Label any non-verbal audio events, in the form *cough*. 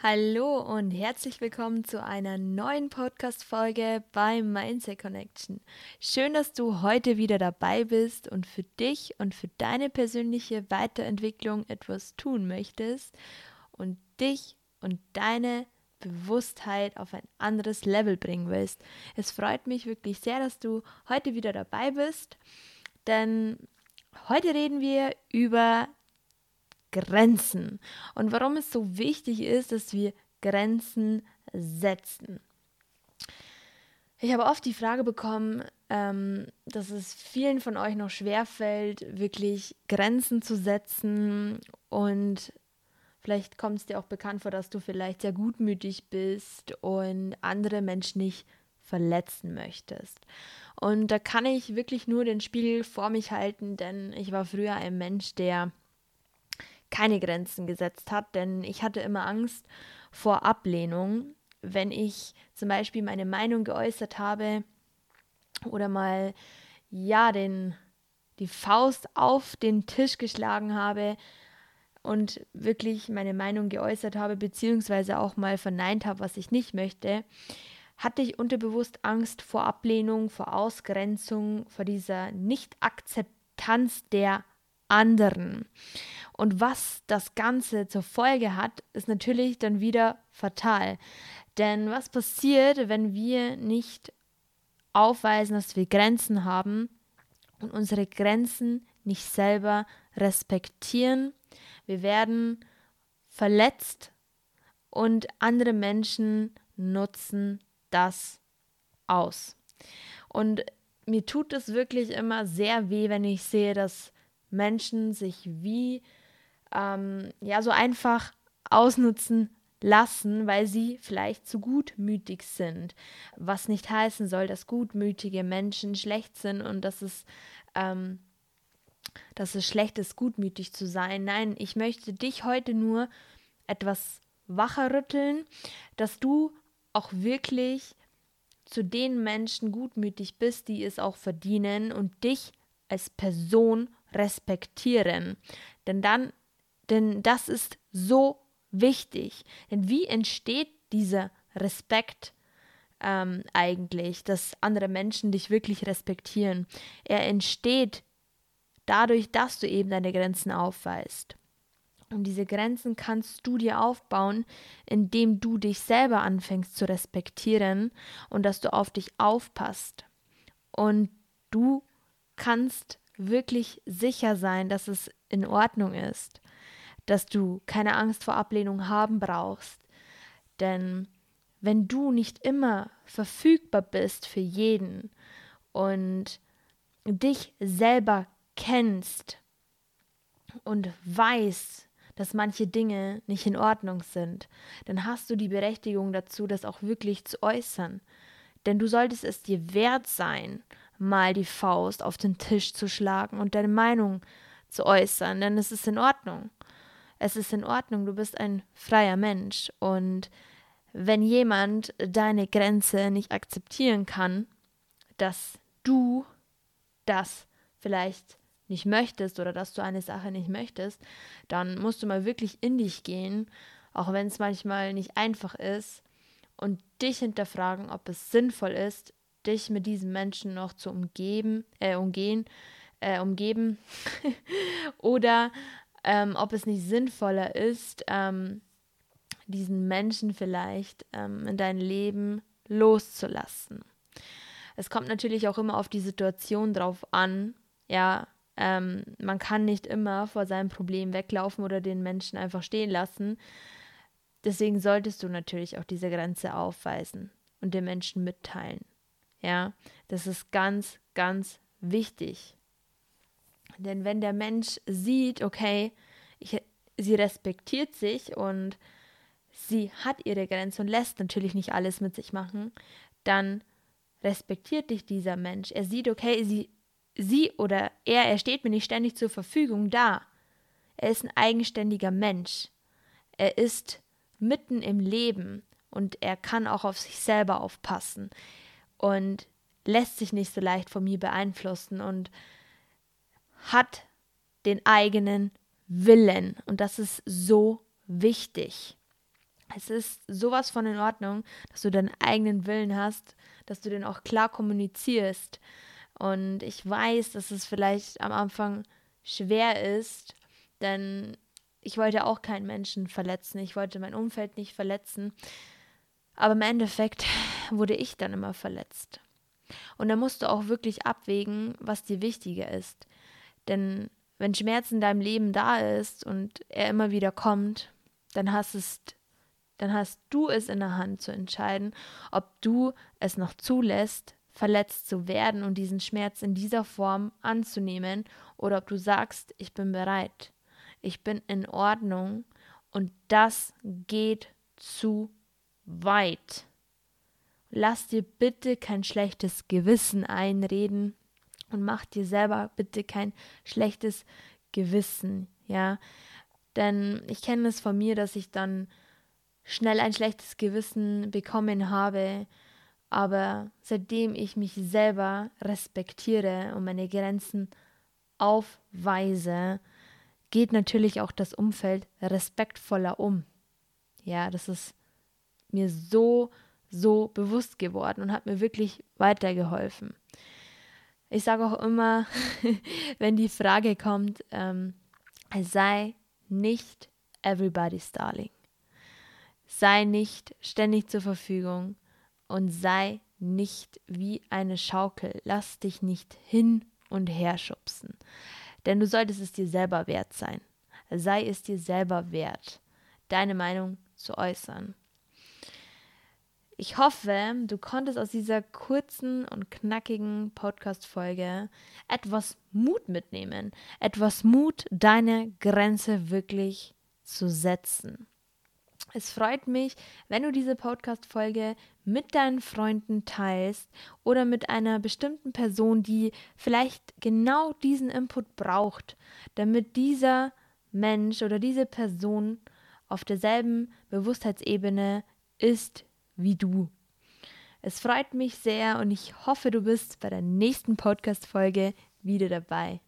Hallo und herzlich willkommen zu einer neuen Podcast-Folge bei Mindset Connection. Schön, dass du heute wieder dabei bist und für dich und für deine persönliche Weiterentwicklung etwas tun möchtest und dich und deine Bewusstheit auf ein anderes Level bringen willst. Es freut mich wirklich sehr, dass du heute wieder dabei bist, denn heute reden wir über Grenzen und warum es so wichtig ist, dass wir Grenzen setzen. Ich habe oft die Frage bekommen, ähm, dass es vielen von euch noch schwerfällt, wirklich Grenzen zu setzen und vielleicht kommt es dir auch bekannt vor, dass du vielleicht sehr gutmütig bist und andere Menschen nicht verletzen möchtest. Und da kann ich wirklich nur den Spiegel vor mich halten, denn ich war früher ein Mensch, der keine Grenzen gesetzt hat, denn ich hatte immer Angst vor Ablehnung, wenn ich zum Beispiel meine Meinung geäußert habe oder mal ja den die Faust auf den Tisch geschlagen habe und wirklich meine Meinung geäußert habe, beziehungsweise auch mal verneint habe, was ich nicht möchte, hatte ich unterbewusst Angst vor Ablehnung, vor Ausgrenzung, vor dieser Nicht-Akzeptanz der anderen. Und was das Ganze zur Folge hat, ist natürlich dann wieder fatal. Denn was passiert, wenn wir nicht aufweisen, dass wir Grenzen haben und unsere Grenzen nicht selber respektieren? Wir werden verletzt und andere Menschen nutzen das aus. Und mir tut es wirklich immer sehr weh, wenn ich sehe, dass Menschen sich wie ähm, ja so einfach ausnutzen lassen, weil sie vielleicht zu gutmütig sind. Was nicht heißen soll, dass gutmütige Menschen schlecht sind und dass es, ähm, dass es schlecht ist, gutmütig zu sein. Nein, ich möchte dich heute nur etwas wacher rütteln, dass du auch wirklich zu den Menschen gutmütig bist, die es auch verdienen und dich als Person respektieren. Denn dann, denn das ist so wichtig. Denn wie entsteht dieser Respekt ähm, eigentlich, dass andere Menschen dich wirklich respektieren? Er entsteht dadurch, dass du eben deine Grenzen aufweist. Und diese Grenzen kannst du dir aufbauen, indem du dich selber anfängst zu respektieren und dass du auf dich aufpasst. Und du kannst wirklich sicher sein, dass es in Ordnung ist, dass du keine Angst vor Ablehnung haben brauchst. Denn wenn du nicht immer verfügbar bist für jeden und dich selber kennst und weißt, dass manche Dinge nicht in Ordnung sind, dann hast du die Berechtigung dazu, das auch wirklich zu äußern. Denn du solltest es dir wert sein, mal die Faust auf den Tisch zu schlagen und deine Meinung zu äußern, denn es ist in Ordnung. Es ist in Ordnung, du bist ein freier Mensch und wenn jemand deine Grenze nicht akzeptieren kann, dass du das vielleicht nicht möchtest oder dass du eine Sache nicht möchtest, dann musst du mal wirklich in dich gehen, auch wenn es manchmal nicht einfach ist, und dich hinterfragen, ob es sinnvoll ist, dich mit diesen Menschen noch zu umgeben, äh, umgehen, äh, umgeben *laughs* oder ähm, ob es nicht sinnvoller ist, ähm, diesen Menschen vielleicht ähm, in dein Leben loszulassen. Es kommt natürlich auch immer auf die Situation drauf an. Ja, ähm, man kann nicht immer vor seinem Problem weglaufen oder den Menschen einfach stehen lassen. Deswegen solltest du natürlich auch diese Grenze aufweisen und den Menschen mitteilen. Ja, das ist ganz, ganz wichtig. Denn wenn der Mensch sieht, okay, ich, sie respektiert sich und sie hat ihre Grenze und lässt natürlich nicht alles mit sich machen, dann respektiert dich dieser Mensch. Er sieht, okay, sie, sie oder er, er steht mir nicht ständig zur Verfügung da. Er ist ein eigenständiger Mensch. Er ist mitten im Leben und er kann auch auf sich selber aufpassen und lässt sich nicht so leicht von mir beeinflussen und hat den eigenen Willen. Und das ist so wichtig. Es ist sowas von in Ordnung, dass du deinen eigenen Willen hast, dass du den auch klar kommunizierst. Und ich weiß, dass es vielleicht am Anfang schwer ist, denn ich wollte auch keinen Menschen verletzen. Ich wollte mein Umfeld nicht verletzen. Aber im Endeffekt wurde ich dann immer verletzt. Und da musst du auch wirklich abwägen, was dir wichtiger ist. Denn wenn Schmerz in deinem Leben da ist und er immer wieder kommt, dann hast es dann hast du es in der Hand zu entscheiden, ob du es noch zulässt, verletzt zu werden und diesen Schmerz in dieser Form anzunehmen oder ob du sagst, ich bin bereit, ich bin in Ordnung und das geht zu weit. Lass dir bitte kein schlechtes Gewissen einreden und mach dir selber bitte kein schlechtes Gewissen, ja? Denn ich kenne es von mir, dass ich dann schnell ein schlechtes Gewissen bekommen habe, aber seitdem ich mich selber respektiere und meine Grenzen aufweise, geht natürlich auch das Umfeld respektvoller um. Ja, das ist mir so, so bewusst geworden und hat mir wirklich weitergeholfen. Ich sage auch immer, *laughs* wenn die Frage kommt, ähm, sei nicht everybody's darling. Sei nicht ständig zur Verfügung und sei nicht wie eine Schaukel. Lass dich nicht hin und her schubsen. Denn du solltest es dir selber wert sein. Sei es dir selber wert, deine Meinung zu äußern. Ich hoffe, du konntest aus dieser kurzen und knackigen Podcast-Folge etwas Mut mitnehmen. Etwas Mut, deine Grenze wirklich zu setzen. Es freut mich, wenn du diese Podcast-Folge mit deinen Freunden teilst oder mit einer bestimmten Person, die vielleicht genau diesen Input braucht, damit dieser Mensch oder diese Person auf derselben Bewusstheitsebene ist wie du. Es freut mich sehr und ich hoffe, du bist bei der nächsten Podcast-Folge wieder dabei.